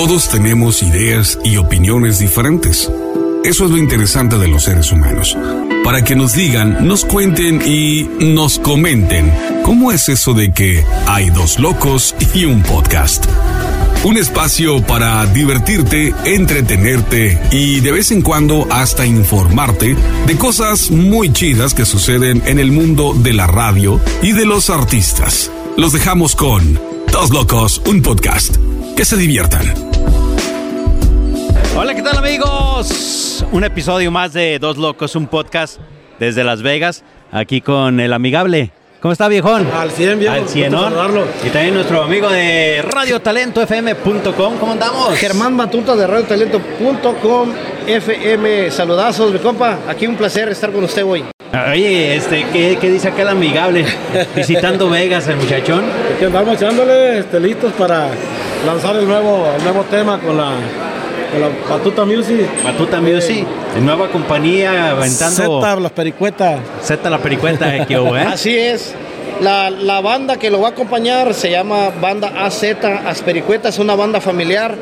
Todos tenemos ideas y opiniones diferentes. Eso es lo interesante de los seres humanos. Para que nos digan, nos cuenten y nos comenten cómo es eso de que hay dos locos y un podcast. Un espacio para divertirte, entretenerte y de vez en cuando hasta informarte de cosas muy chidas que suceden en el mundo de la radio y de los artistas. Los dejamos con Dos Locos, un podcast. Que se diviertan. Hola, ¿qué tal amigos? Un episodio más de Dos Locos, un podcast desde Las Vegas, aquí con el amigable. ¿Cómo está, viejón? Al 100, viejo. Al 100, Gusto ¿no? saludarlo. Y también nuestro amigo de radiotalentofm.com. ¿Cómo andamos? Germán Batuta de radiotalento.com FM. Saludazos, mi compa. Aquí un placer estar con usted hoy. Oye, este, ¿qué, qué dice acá el amigable? Visitando Vegas, el muchachón. Aquí andamos echándole este, listos para lanzar el nuevo, el nuevo tema con la, con la Batuta Music. Batuta Music, nueva compañía aventando Z, las pericuetas. Z la pericueta, que hubo, ¿eh? Así es. La, la banda que lo va a acompañar se llama Banda AZ Aspericueta, es una banda familiar.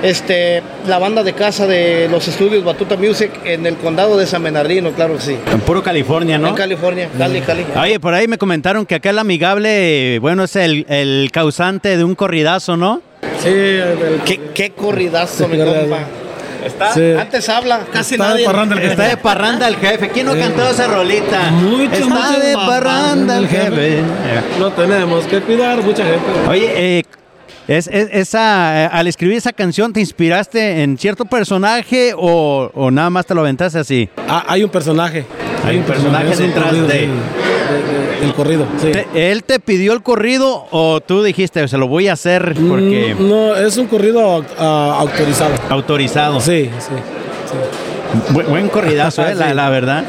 Este, la banda de casa de los estudios Batuta Music en el condado de San Bernardino, claro que sí. En puro California, ¿no? En California, Cali, Cali. Oye, por ahí me comentaron que acá el amigable, eh, bueno, es el, el causante de un corridazo, ¿no? Sí, el- ¿Qué, qué corridazo, mi compa. Está, Sí. Antes habla, casi Está de nadie. parranda el está de parranda el jefe. ¿Quién no cantó esa rolita? Mucho, está mucho de pa- parranda el jefe. No tenemos que cuidar, mucha gente. Oye, eh, es, es- esa, eh, al escribir esa canción, ¿te inspiraste en cierto personaje o, o nada más te lo aventaste así? Ah, hay un personaje. Hay un personaje un detrás de- sí, de- de- del corrido. sí. ¿Él te pidió el corrido o tú dijiste, se lo voy a hacer porque Mm, No, es un corrido autorizado. autorizado? Sí, sí. Bu- buen corridazo, eh, la verdad.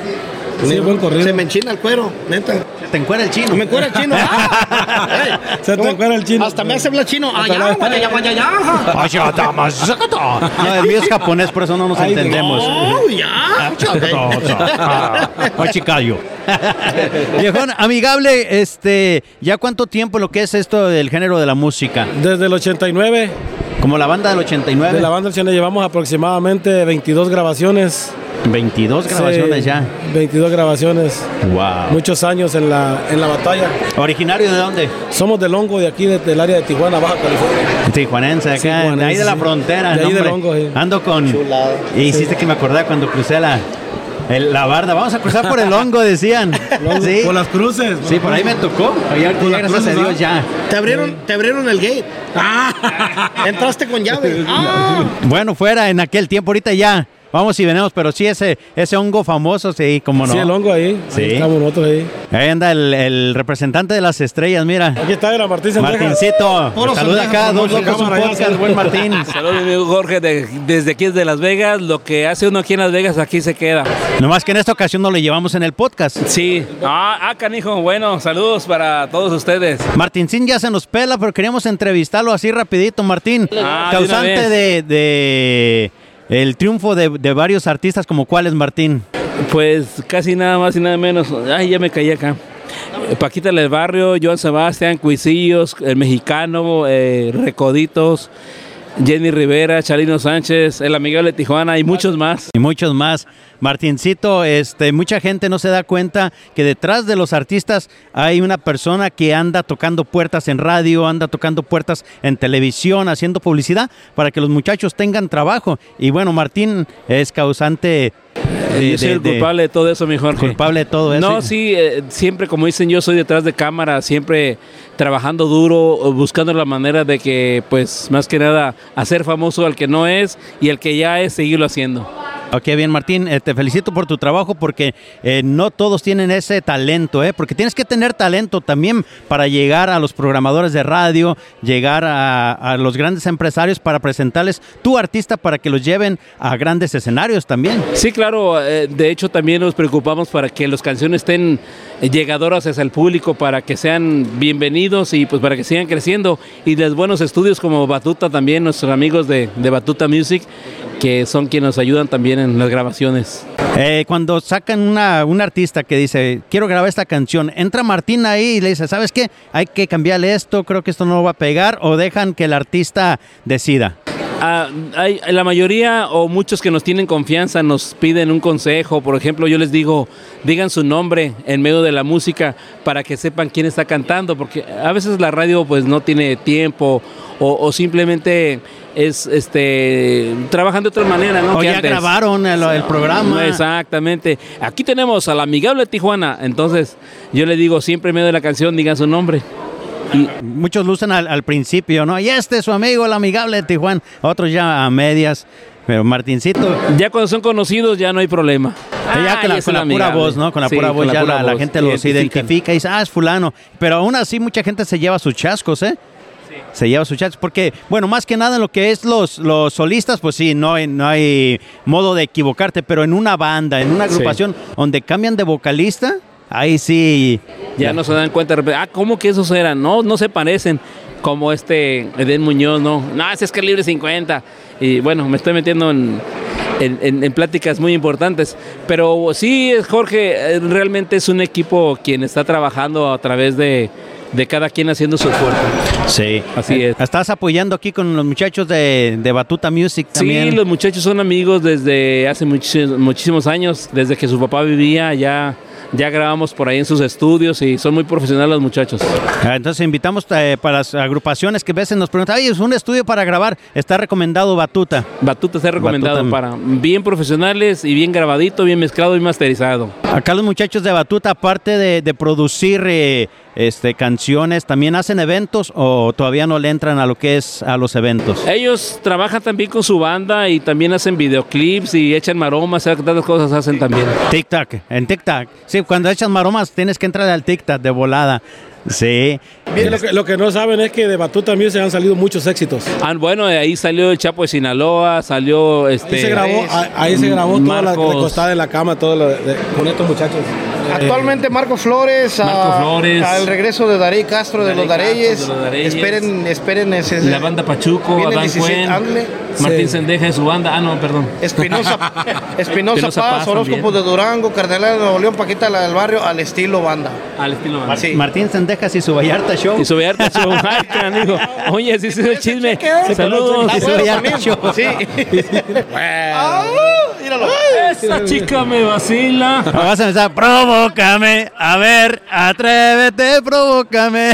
Sí, buen corrido. Se me enchina el cuero, neta. Te encuera el chino. Me encuera el chino. Se te encuera el chino. Hasta me hace hablar chino. Allá, allá, allá. No, el mío es japonés, por eso no nos Ay, entendemos. Oh, ya. Ay, chicayo. Viejón, amigable, este, ¿ya cuánto tiempo lo que es esto del género de la música? Desde el 89, Como la banda del 89. de la banda del Chile llevamos aproximadamente 22 grabaciones. 22 grabaciones Sí, ya. 22 grabaciones. Wow. Muchos años en la, en la batalla. ¿Originario de dónde? Somos del Hongo de aquí, de- del área de Tijuana, Baja California. Tijuanense, acá, Tijuanense, de ahí de la frontera. De ahí no, del hombre. hongo, sí. Ando con. Y hiciste que me acordara cuando crucé la, el- la barda. Vamos a cruzar por el hongo, decían. Sí. Por las cruces. Sí, por ahí me tocó. Allá, Por las gracias a Dios, ya. Te abrieron, te abrieron el gate. Entraste con llave. Ah. Bueno, fuera en aquel tiempo, ahorita ya. Vamos y venimos, pero sí, ese, ese hongo famoso, sí, como no. Sí, el hongo ahí. Sí. Ahí estamos nosotros ahí. Ahí anda el, el representante de las estrellas, mira. Aquí está la Martín Sendejas. Martincito, Puro saluda acá, dos locos un podcast, buen Martín. Saludos, mi amigo Jorge, de- desde aquí desde Las Vegas. Lo que hace uno aquí en Las Vegas, aquí se queda. Nomás que en esta ocasión no le llevamos en el podcast. Sí. Ah, ah, canijo. Bueno, saludos para todos ustedes. Martincín ya se nos pela, pero queríamos entrevistarlo así rapidito, Martín. Ah, causante de el triunfo de, de varios artistas como cuáles, Martín. Pues casi nada más y nada menos. Ay, ya me caí acá. Paquita del Barrio, Joan Sebastián, Cuisillos, El Mexicano, eh, Recoditos, Jenny Rivera, Chalino Sánchez, El Amigable de Tijuana y muchos más. y muchos más. Martincito, este, mucha gente no se da cuenta que detrás de los artistas hay una persona que anda tocando puertas en radio, anda tocando puertas en televisión, haciendo publicidad para que los muchachos tengan trabajo. Y bueno, Martín es causante de, Yo soy de- el de- culpable de todo eso, mi Jorge. culpable de todo eso. No, sí, eh, siempre como dicen, yo soy detrás de cámara, siempre trabajando duro, buscando la manera de que, pues, más que nada, hacer famoso al que no es y al que ya es, seguirlo haciendo. Ok, bien, Martín, eh, te felicito por tu trabajo porque eh, no todos tienen ese talento, ¿eh? porque tienes que tener talento también para llegar a los programadores de radio, llegar a, los grandes empresarios para presentarles tu artista para que los lleven a grandes escenarios también. Sí, claro, eh, de hecho también nos preocupamos para que las canciones estén llegadoras hacia el público, para que sean bienvenidos y pues para que sigan creciendo. Y los buenos estudios como Batuta también, nuestros amigos de, de Batuta Music, que son quienes nos ayudan también en las grabaciones. Eh, cuando sacan una, un artista que dice, quiero grabar esta canción, entra Martín ahí y le dice, ¿sabes qué? Hay que cambiarle esto, creo que esto no va a pegar, o dejan que el artista decida. Ah, hay, la mayoría o muchos que nos tienen confianza nos piden un consejo. Por ejemplo, yo les digo, digan su nombre en medio de la música para que sepan quién está cantando, porque a veces la radio pues no tiene tiempo o, simplemente es este trabajan de otra manera, ¿no? O ya grabaron el, programa. Exactamente. Aquí tenemos al amigable Tijuana. Entonces, yo le digo siempre en medio de la canción, digan su nombre. Muchos lucen al, al, principio, ¿no? Y este es su amigo, el amigable de Tijuana. Otros ya a medias. Pero Martincito. Ya cuando son conocidos ya no hay problema. ya con la, pura voz, ¿no? Con la pura voz ya la, gente los identifica y dice, ah, es fulano. Pero aún así mucha gente se lleva sus chascos, ¿eh? Se lleva sus chascos. Porque, bueno, más que nada en lo que es los, los solistas, pues sí, no hay, no hay modo de equivocarte, pero en una banda, en una agrupación donde cambian de vocalista, ahí sí. Ya no se dan cuenta, ah, ¿cómo que esos eran? No, no se parecen. Como este Eden Muñoz, no. No, ese es que libre 50. Y bueno, me estoy metiendo en, en, pláticas muy importantes. Pero sí, Jorge, eh, realmente es un equipo quien está trabajando a través de, de cada quien haciendo su esfuerzo. Sí, así es. Estás apoyando aquí con los muchachos de, de Batuta Music también. Sí, los muchachos son amigos desde hace muchísimos años, desde que su papá vivía ya ya grabamos por ahí en sus estudios y son muy profesionales los muchachos. Ah, entonces invitamos eh, para las agrupaciones que a veces nos preguntan, es un estudio para grabar, está recomendado Batuta. Batuta está recomendado para bien profesionales y bien grabadito, bien mezclado y masterizado. Acá los muchachos de Batuta, aparte de, producir eh, este, canciones, ¿también hacen eventos o todavía no le entran a lo que es a los eventos? Ellos trabajan también con su banda y también hacen videoclips y echan maromas, tantas cosas hacen también. TikTok, en TikTok. Sí, cuando echas maromas tienes que entrar al TikTok de volada. Sí. lo, que, no saben es que de Batuta también se han salido muchos éxitos. Ah, bueno, de ahí salió el Chapo de Sinaloa, salió este. Ahí se grabó, ahí, se grabó toda la costada de la cama, todo lo de, con estos muchachos. Actualmente Marco Flores, al regreso de Darey Castro de, los, Dareyes. Esperen, esperen ese, la banda Pachuco, Adán Cuen, Martín Sendeja en su banda. Ah, no, perdón. Espinosa, Espinosa Paz, Horóscopo de Durango, Cardenal de Nuevo León, Paquita la del Barrio, al estilo banda. Al estilo banda. Martín Sendeja y su Vallarta Show. Y su Vallarta Show. amigo. Oye, si es el chisme. Saludos. Y su Vallarta Show. Sí. Ah, míralo. Esa chica me vacila. Vas a empezar, provócame. A ver, atrévete, provócame.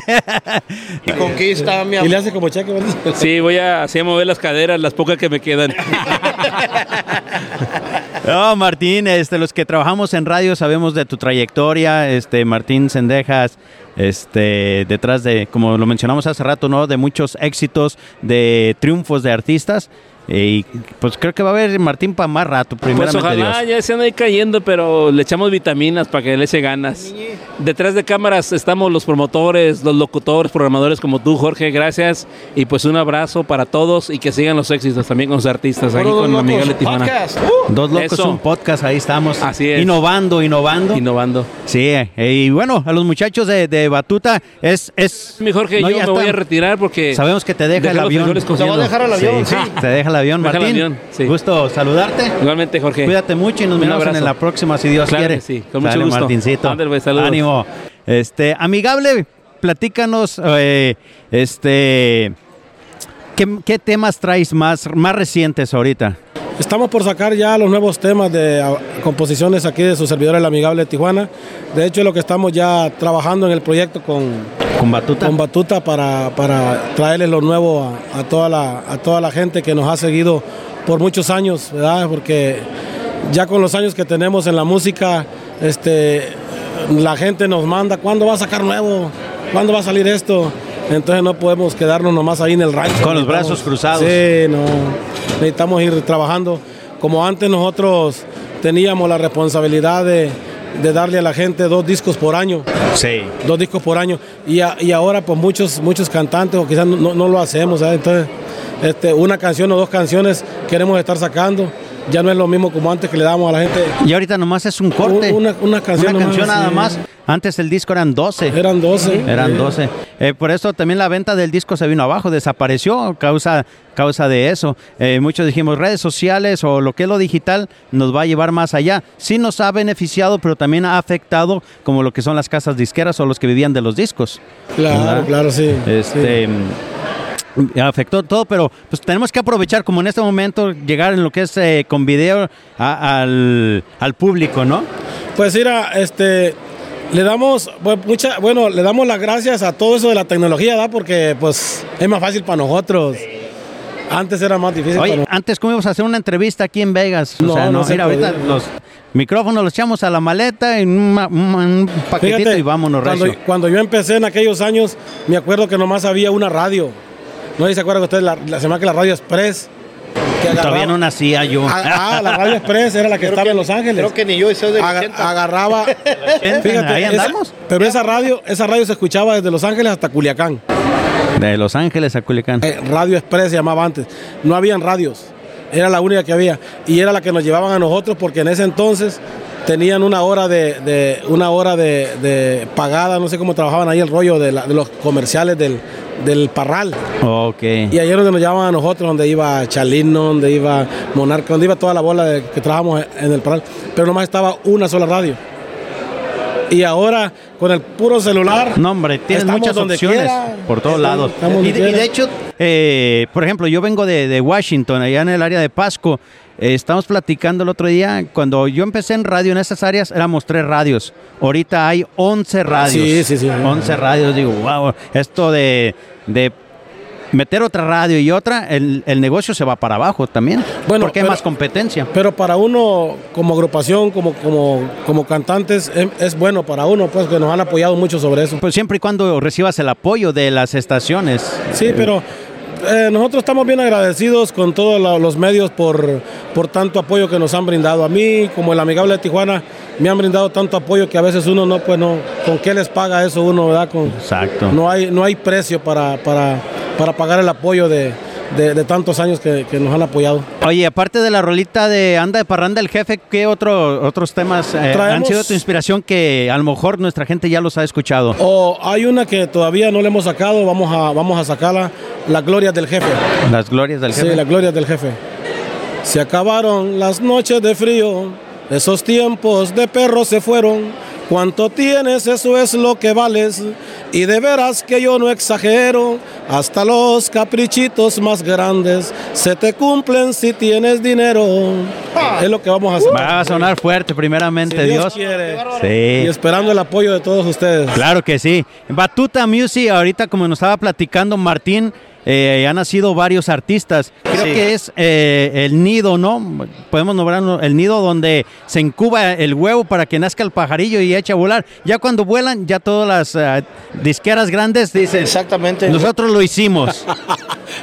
Y conquista, mi amor. Y le hace como cheque, Sí, voy a, así a mover las caderas, las pocas que me quedan. No, Martín, este, los que trabajamos en radio sabemos de tu trayectoria, este, Martín Sendejas, este, detrás de, como lo mencionamos hace rato, ¿no? De muchos éxitos, de triunfos de artistas. Y pues creo que va a haber Martín para más rato, primeramente Pues ojalá ya se anda ahí cayendo, pero le echamos vitaminas para que le eche ganas. Detrás de cámaras estamos los promotores, los locutores, programadores como tú, Jorge, gracias. Y pues un abrazo para todos y que sigan los éxitos también con los artistas, con Miguel Tijuana. Uh, Dos locos, un podcast, ahí estamos. Así es. Innovando, innovando. Innovando. Sí, eh, y bueno, a los muchachos de, Batuta, es... es Mi Jorge, yo me voy a retirar porque... Sabemos que te deja el avión. Te va a dejar el avión, sí. Te deja avión, Martín. Gusto saludarte. Igualmente, Jorge. Cuídate mucho y nos vemos en la próxima, si Dios quiere. sí, con mucho gusto. Martincito. Ánimo. Este, amigable, platícanos, eh, este, ¿qué, temas traes más, más recientes ahorita? Estamos por sacar ya los nuevos temas de composiciones aquí de su servidor El Amigable de Tijuana. De hecho, es lo que estamos ya trabajando en el proyecto con, con Batuta, con Batuta para, para traerles lo nuevo a, toda la, a toda la gente que nos ha seguido por muchos años, ¿verdad? Porque ya con los años que tenemos en la música, este, la gente nos manda, ¿cuándo va a sacar nuevo? ¿Cuándo va a salir esto? Entonces no podemos quedarnos nomás ahí en el rancho. Con los brazos cruzados. Sí, no. Necesitamos ir trabajando. Como antes nosotros teníamos la responsabilidad de, darle a la gente dos discos por año. Sí. Dos discos por año. Y, y ahora pues muchos, muchos cantantes o quizás no, lo hacemos. Entonces este, una canción o dos canciones queremos estar sacando ya no es lo mismo como antes que le damos a la gente. Y ahorita nomás es un corte. Una, una canción, una canción nada más. Antes el disco eran 12. Eran 12. Eran 12. Eh, por eso también la venta del disco se vino abajo, desapareció causa, causa de eso. Eh, muchos dijimos redes sociales o lo que es lo digital nos va a llevar más allá. Sí nos ha beneficiado, pero también ha afectado como lo que son las casas disqueras o los que vivían de los discos. Claro, claro, sí. Este, afectó todo, pero pues tenemos que aprovechar como en este momento llegar en lo que es eh, con video a- al, al público, ¿no? Pues mira, este, le damos, pues, mucha, bueno, le damos las gracias a todo eso de la tecnología, ¿verdad? Porque pues es más fácil para nosotros. Antes era más difícil para Oye, nosotros. antes cómo íbamos a hacer una entrevista aquí en Vegas. No, o sea, no, no se mira, ahorita podía. los micrófonos los echamos a la maleta en un, un- un paquetito Fíjate, y vámonos, cuando, recio. cuando yo empecé en aquellos años, me acuerdo que nomás había una radio. No sé si se acuerdan ustedes, la, la, se llama que la Radio Express. que Todavía no nacía yo. Ah, ah, la Radio Express era la que Creo estaba que- en Los Ángeles. Creo que ni yo soy del Aga- 80. agarraba. Ahí esa- andamos. pero esa radio, esa radio se escuchaba desde Los Ángeles hasta Culiacán. De Los Ángeles a Culiacán. Eh, radio Express se llamaba antes. No habían radios. Era la única que había. Y era la que nos llevaban a nosotros porque en ese entonces tenían una hora de, de- una hora de, de pagada, no sé cómo trabajaban ahí el rollo de, la- de los comerciales del, del Parral. Ok. Y es donde nos llevaban a nosotros, donde iba Chalino, donde iba Monarca, donde iba toda la bola de, que trabajamos en el Parral. Pero nomás estaba una sola radio. Y ahora, con el puro celular, No, hombre, tienes muchas opciones quiera. por todos Estamos- lados. estamos Y, de hecho, eh, por ejemplo, yo vengo de, de Washington, allá en el área de Pasco. Eh, estamos platicando el otro día, cuando yo empecé en radio en esas áreas, éramos tres radios. Ahorita hay 11 radios. Sí, sí, sí. 11 radios, digo, wow, esto de, de meter otra radio y otra, el, el negocio se va para abajo también. Bueno, porque hay más competencia. Pero para uno, como agrupación, como, como, como cantantes, es, es bueno para uno, pues que nos han apoyado mucho sobre eso. Pues siempre y cuando recibas el apoyo de las estaciones. Sí, pero eh, nosotros estamos bien agradecidos con todos los medios por, por tanto apoyo que nos han brindado. A mí, como el amigable de Tijuana, me han brindado tanto apoyo que a veces uno no, pues no, ¿con qué les paga eso uno, verdad? Con, Exacto. no hay, no hay precio para, para, para pagar el apoyo de, de- de tantos años que, que nos han apoyado. Oye, aparte de la rolita de Anda de Parranda el Jefe, ¿qué otro, otros temas eh, han sido tu inspiración que a lo mejor nuestra gente ya los ha escuchado? O hay una que todavía no le hemos sacado, vamos a, vamos a sacarla, La Gloria del Jefe. Las glorias del Sí, Jefe. la gloria del jefe. Se acabaron las noches de frío, esos tiempos de perros se fueron. Cuánto tienes, eso es lo que vales. Y de veras que yo no exagero, hasta los caprichitos más grandes se te cumplen si tienes dinero. Es lo que vamos a hacer. Va a sonar fuerte, primeramente, Si Dios Dios. quiere. Y Sí. esperando el apoyo de todos ustedes. Claro que sí. Batuta Music, ahorita como nos estaba platicando Martín, eh, han nacido varios artistas. Creo Sí. que es eh, el nido, ¿no? Podemos nombrarlo el nido donde se incuba el huevo para que nazca el pajarillo y eche a volar. Ya cuando vuelan, ya todas las eh, disqueras grandes dicen, Exactamente. nosotros lo hicimos.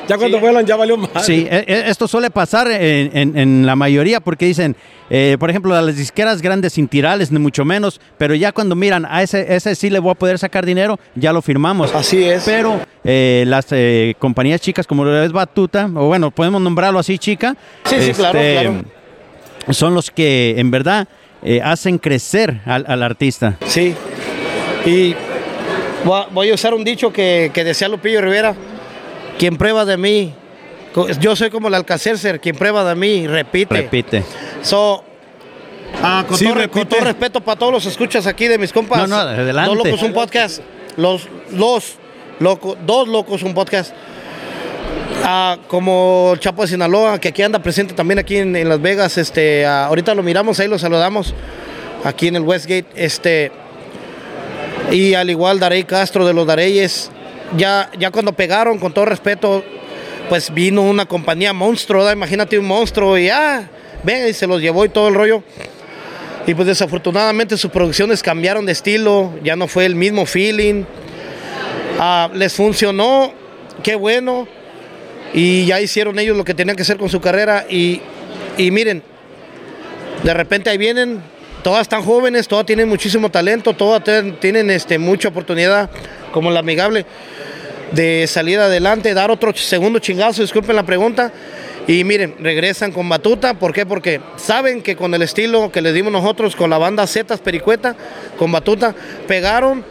Ya cuando vuelan ya valió más. Sí, e- e- esto suele pasar en, en- en la mayoría porque dicen, eh, por ejemplo, a las disqueras grandes sin tirales, ni mucho menos, pero ya cuando miran, a ese, ese sí le voy a poder sacar dinero, ya lo firmamos. Así es. Pero eh, las eh, compañías chicas como lo es Batuta, o bueno, podemos nombrarlo así, chica, Sí, sí, claro, claro. son los que en verdad hacen crecer al, al artista. Sí. Y voy a- voy a usar un dicho que, que decía Lupillo Rivera. Quien prueba de mí, yo soy como el Alcacercer, quien prueba de mí, repite. Repite. So, ah, con, Sí, todo, repite. con todo respeto para todos los escuchas aquí de mis compas. No, no, adelante. Dos locos un podcast. Los, los locos, dos locos un podcast. Ah, como el Chapo de Sinaloa, que aquí anda presente también aquí en, en Las Vegas. Este, ah, ahorita lo miramos, ahí lo saludamos. Aquí en el Westgate. Este, y al igual Darey Castro de los Dareyes. Ya, ya cuando pegaron, con todo respeto, pues vino una compañía monstruo, ¿verdad? imagínate un monstruo y ah, ven y se los llevó y todo el rollo. Y pues desafortunadamente sus producciones cambiaron de estilo, ya no fue el mismo feeling. Ah, les funcionó, qué bueno. Y ya hicieron ellos lo que tenían que hacer con su carrera. Y, y miren, de repente ahí vienen, todas están jóvenes, todas tienen muchísimo talento, todas tienen este, mucha oportunidad, como la amigable, de salir adelante, dar otro segundo chingazo, disculpen la pregunta. Y miren, regresan con Batuta, ¿por qué? Porque saben que con el estilo que les dimos nosotros, con la banda Zetas Pericueta, con Batuta, pegaron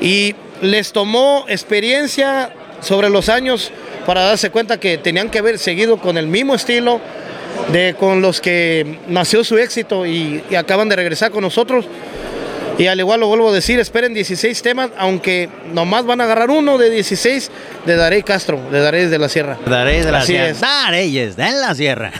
y les tomó experiencia sobre los años para darse cuenta que tenían que haber seguido con el mismo estilo de con los que nació su éxito y, acaban de regresar con nosotros. Y al igual lo vuelvo a decir, esperen 16 temas, aunque nomás van a agarrar uno de 16 de Darey Castro, de Darey de la Sierra. Dareyes de la Así Sierra. es. Dareyes de la Sierra.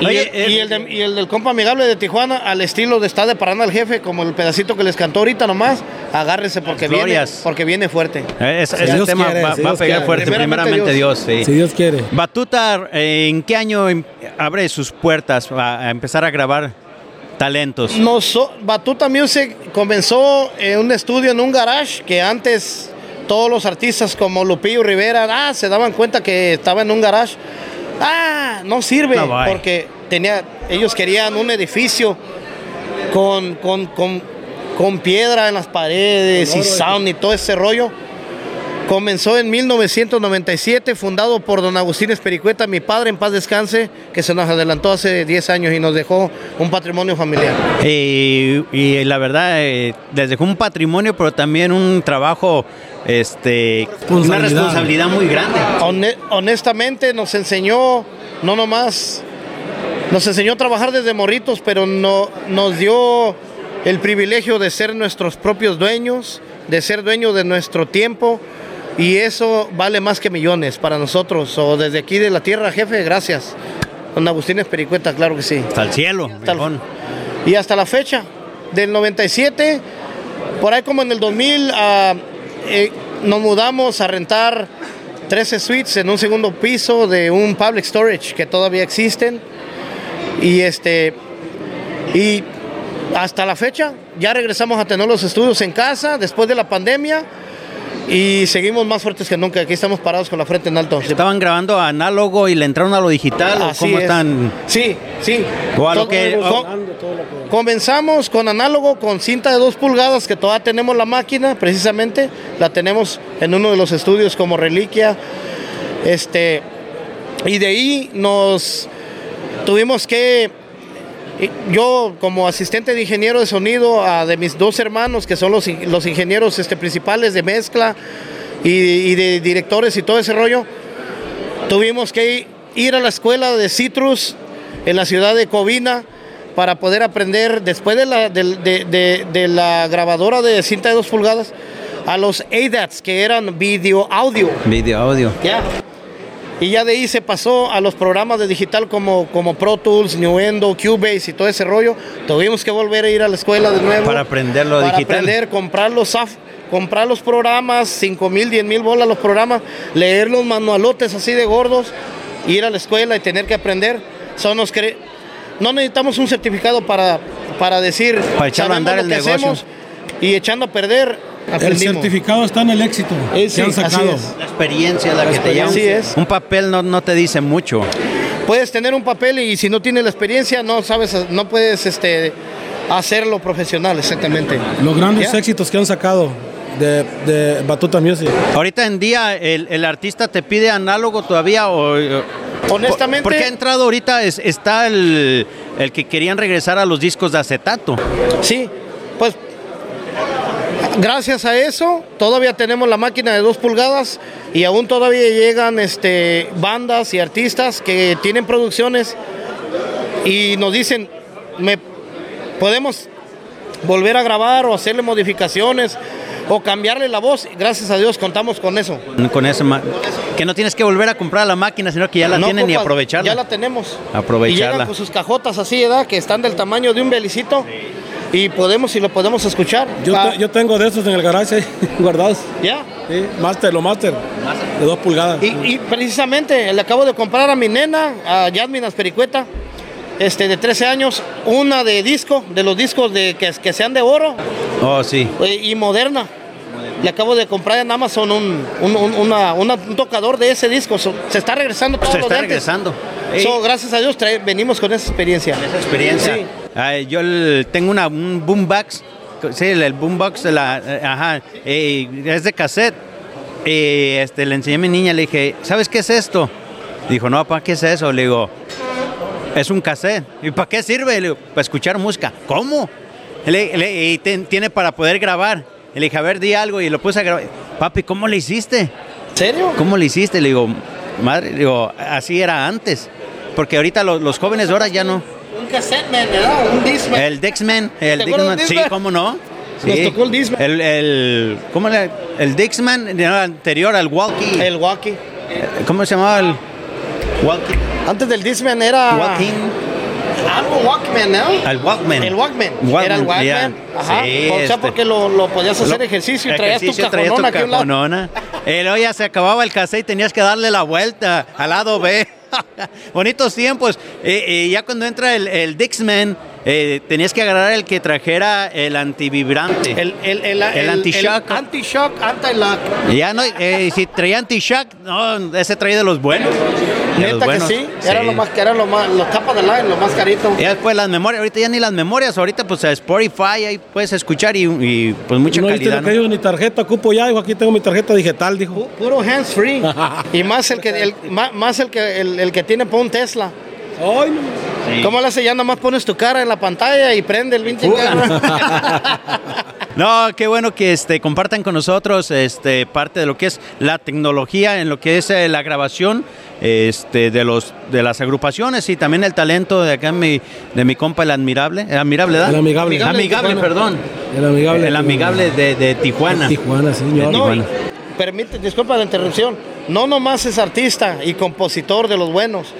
Y, el, y el de- y el del compa amigable de Tijuana, al estilo de Está de Parana al jefe, como el pedacito que les cantó ahorita nomás, agárrense porque viene, glorias. porque viene fuerte. ese, Si ese Dios tema quiere, va, si va a pegar quiere. fuerte, Primeramente primeramente Dios. sí. Si Dios quiere. Batuta, ¿en qué año em- abre sus puertas a empezar a grabar talentos? Noso- Batuta Music comenzó en un estudio en un garage que antes todos los artistas como Lupillo Rivera ah, se daban cuenta que estaba en un garage. Ah, no sirve No, porque tenía, ellos querían un edificio con, con, con, con piedra en las paredes y sound y todo ese rollo. Comenzó en 1997, fundado por don Agustín Espericueta, mi padre en paz descanse, que se nos adelantó hace 10 años y nos dejó un patrimonio familiar. Y, y la verdad, eh, les dejó un patrimonio, pero también un trabajo, este, una Responsabilidad. muy grande. Hone- honestamente nos enseñó, no nomás, nos enseñó a trabajar desde morritos, pero no, nos dio el privilegio de ser nuestros propios dueños, de ser dueños de nuestro tiempo. Y eso vale más que millones para nosotros. O desde aquí de la tierra, jefe, gracias. Don Agustín Espericueta, claro que sí. Hasta el cielo. Hasta el- y hasta la fecha, del 97, por ahí como en el 2000, ah, eh, nos mudamos a rentar 13 suites en un segundo piso de un public storage que todavía existen. Y este y hasta la fecha ya regresamos a tener los estudios en casa después de la pandemia y seguimos más fuertes que nunca. Aquí estamos parados con la frente en alto. ¿Estaban grabando análogo y le entraron a lo digital? ¿O Así cómo es. están? Sí, sí. O a lo que- co- Comenzamos con análogo, con cinta de 2 pulgadas, que todavía tenemos la máquina, precisamente. La tenemos en uno de los estudios como reliquia. Este, y de ahí nos tuvimos que. Yo, como asistente de ingeniero de sonido, a de mis dos hermanos, que son los, los ingenieros este, principales de mezcla y, y de directores y todo ese rollo, tuvimos que ir a la escuela de Citrus en la ciudad de Covina para poder aprender después de la, de, de- de la grabadora de cinta de 2 pulgadas a los ADATs que eran video audio. Video, audio. Ya. Y ya de ahí se pasó a los programas de digital como, como Pro Tools, Nuendo, Cubase y todo ese rollo. Tuvimos que volver a ir a la escuela de nuevo. Para aprender lo para digital. aprender, comprar los comprar los programas, 5 mil, 10 mil bolas los programas, leer los manualotes así de gordos, ir a la escuela y tener que aprender. Son los que no necesitamos un certificado para, para decir Para echarlo a andar el negocio. hacemos y echando a perder El certificado está en el éxito Eh, que sí, han así sacado. es. La experiencia es la, que te llama. Así es. Un papel no, no te dice mucho. puedes tener un papel y si no tienes la experiencia no sabes no puedes este hacerlo profesional exactamente Los grandes Ya. éxitos que han sacado de, de Batuta Music. Ahorita en día, el, el artista te pide análogo todavía o... Honestamente- Porque ha entrado ahorita, es- está el, el que querían regresar a los discos de acetato. sí pues gracias a eso todavía tenemos la máquina de dos pulgadas y aún todavía llegan este bandas y artistas que tienen producciones y nos dicen me podemos volver a grabar o hacerle modificaciones o cambiarle la voz gracias a Dios contamos con eso Con ma- que no tienes que volver a comprar la máquina, sino que ya la No, tienen y aprovecharla. Ya la tenemos. Aprovecharla. Y llegan con sus cajotas así, ¿verdad? Que están del tamaño de un belicito. Y podemos y lo podemos escuchar. Yo, Ah, te- yo tengo de esos en el garage ahí, guardados. ya. Sí, Master, lo Master, de dos pulgadas. Y, y precisamente le acabo de comprar a mi nena, a Yasmin Aspericueta, este, de 13 años, una de disco, de los discos de, que, que sean de oro Oh, sí. y moderna. Le acabo de comprar en Amazon un, un, un- una- una- un tocador de ese disco. So- se está regresando todo Se lo está regresando. So, gracias a Dios trae- venimos con esa experiencia. esa experiencia. Sí. Ay, yo el- tengo una, un boombox, sí, el, boombox de la, eh, ajá, eh, es de cassette. Y este, le enseñé a mi niña, le dije, ¿sabes qué es esto? Dijo, no, papá, ¿qué es eso? Le digo, es un cassette. ¿Y para qué sirve? Le digo, para escuchar música. ¿Cómo? Le- le- y ten- tiene para poder grabar. Le dije, a ver, di algo y lo puse a grabar. Papi, ¿cómo le hiciste? ¿En serio? ¿Cómo le hiciste? Le digo, madre, le digo, así era antes. Porque ahorita los, los jóvenes de ahora ya no. Un cassette, man, ¿verdad? Un Discman. El Dexman, el ¿Te acuerdas Dixman, sí, cómo no. Sí. Nos tocó el Disman. El, el, ¿cómo era? El Dixman era anterior al Walkie. El Walkie. ¿Cómo se llamaba el Walkie? Antes del Disman era. Walking. Algo Walkman, ¿no? El Walkman. El Walkman. Walkman, Era el Walkman. Ajá. Sí, o sea, este. porque lo, lo podías hacer ejercicio y traías tu Ejercicio, traías cajonona tu aquí a un lado. cajonona. Luego ya se acababa el cassette y tenías que darle la vuelta al lado B. Bonitos tiempos. Y, y ya cuando entra el, el Dixman, eh, tenías que agarrar el que trajera el antivibrante. El, el, el, el, anti-shock. anti-shock, anti-lock. Ya no, eh, si traía anti-shock, no, ese traía de los buenos. Neta que sí. Era lo más que era lo más, los tapas de line, lo más carito. Y después las memorias, ahorita ya ni las memorias, ahorita pues a Spotify ahí puedes escuchar y, y, pues mucha no calidad. lo que ¿no? dijo, ni tarjeta ocupo ya, dijo, aquí tengo mi tarjeta digital, dijo. Pu- Puro hands free. y más el que el, más, más el que el, el que tiene para un Tesla. Ay, no. Sí. ¿Cómo le hace? Ya nomás pones tu cara en la pantalla y prende el pinche. No, qué bueno que este, compartan con nosotros este, parte de lo que es la tecnología, en lo que es eh, la grabación este, de, los, de las agrupaciones y también el talento de acá mi, de mi compa, el admirable. El admirable, ¿verdad? El amigable. Amigable, Tijuana. perdón. El amigable. El amigable de, de Tijuana. Tijuana, señor. No, Tijuana. permite, disculpa la interrupción. No nomás es artista y compositor de los buenos.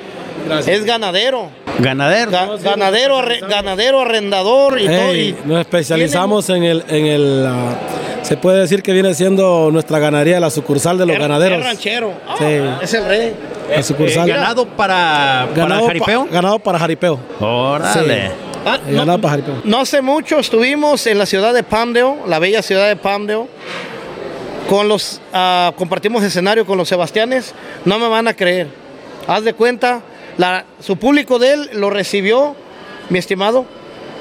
Gracias. Es ganadero. Ganadero. Ga- ganadero, arre- ganadero, arrendador y todo. Y nos especializamos en el, en el ah, se puede decir que viene siendo nuestra ganadería, la sucursal de los Es- ganaderos. Es ranchero. Ah, Sí. Es el rey. La sucursal. Eh, ganado para, para Ganado pa- jaripeo. ganado para jaripeo. Órale. Ah, Eh, no, ganado para jaripeo. no hace mucho estuvimos en la ciudad de Palmdale, la bella ciudad de Palmdale. Con los, compartimos escenario con los Sebastianes. No me van a creer. Haz de cuenta, la- su público de él lo recibió, mi estimado,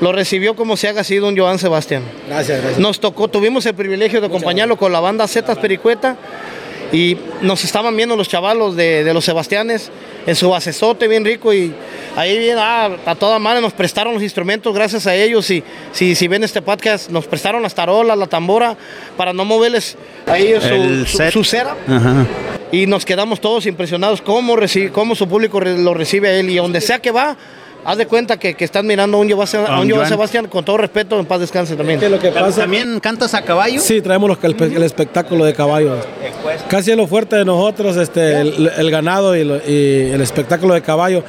lo recibió como si haga sido un Joan Sebastián. Gracias, gracias. Nos tocó, tuvimos el privilegio de acompañarlo con la banda Zetas Pericueta y nos estaban viendo los chavalos de, de los Sebastianes en su basesote bien rico y ahí bien, ah, a toda madre nos prestaron los instrumentos gracias a ellos y si, si ven este podcast nos prestaron las tarolas, la tambora para no moverles ahí su, su, su cera Ajá. Y nos quedamos todos impresionados cómo, reci- cómo su público lo recibe a él y donde sea que va, haz de cuenta que, que están mirando a un Joan. Sebastián con todo respeto, en paz descanse también. ¿Qué es lo que pasa? ¿También cantas a caballo? Sí, traemos los- el, el espectáculo de caballos. Casi es lo fuerte de nosotros, este, el, el ganado y, lo- y el espectáculo de caballo.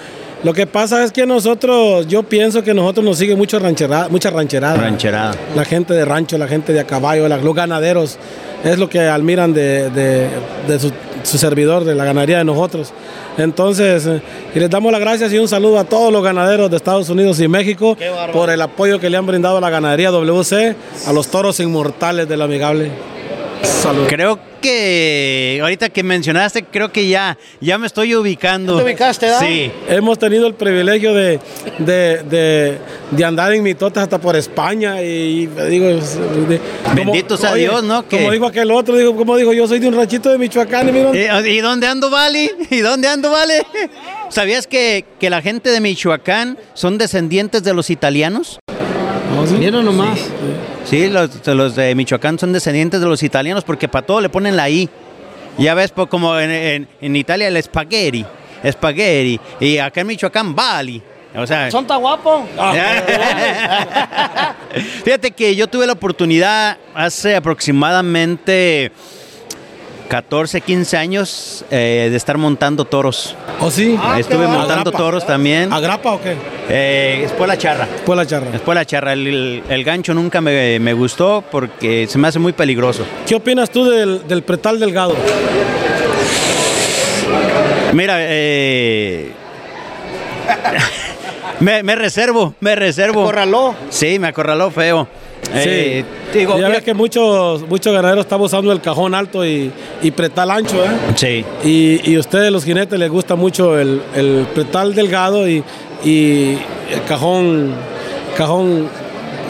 Lo que pasa es que nosotros, yo pienso que nosotros nos sigue mucho rancherada, mucha rancherada. Rancherada. La gente de rancho, la gente de a caballo, la- los ganaderos, es lo que admiran de, de- de su, su servidor, de la ganadería de nosotros. Entonces, eh, y les damos las gracias y un saludo a todos los ganaderos de Estados Unidos y México por el apoyo que le han brindado a la ganadería WC, a los toros inmortales del amigable. Saludos. Creo que ahorita que mencionaste, creo que ya, ya me estoy ubicando. ¿Ya te ubicaste, da? Sí. Hemos tenido el privilegio de, de, de- de andar en mitotes hasta por España y, digo, de- Bendito sea Dios, ¿no? Que- Como dijo aquel otro, dijo, como dijo, yo soy de un ranchito de Michoacán y mira, Eh, ¿Y dónde ando, Vale? ¿Y dónde ando, Vale? ¿Sabías que, que la gente de Michoacán son descendientes de los italianos? Mira nomás. Sí, los, los de Michoacán son descendientes de los italianos porque para todo le ponen la I. Ya ves, pues, como en, en- en Italia el spaghetti, spaghetti, y acá en Michoacán, Bali. O sea, Son tan guapos. Fíjate que yo tuve la oportunidad hace aproximadamente 14, 15 años eh, de estar montando toros. ¿O sí? Ah, Estuve montando ¿Agrapa? toros también. ¿Agrapa o qué? Eh, después la charra. Pues la charra. Después la charra. El, el- el gancho nunca me, me gustó porque se me hace muy peligroso. ¿Qué opinas tú del, del pretal delgado? Mira, eh, me, me reservo, me reservo. Corraló. Sí, me acorraló feo. Eh, digo, ya ves que muchos, muchos ganaderos están usando el cajón alto y, y pretal ancho, ¿eh? Sí. Y, y a ustedes, los jinetes, les gusta mucho el, el pretal delgado y, y el cajón, cajón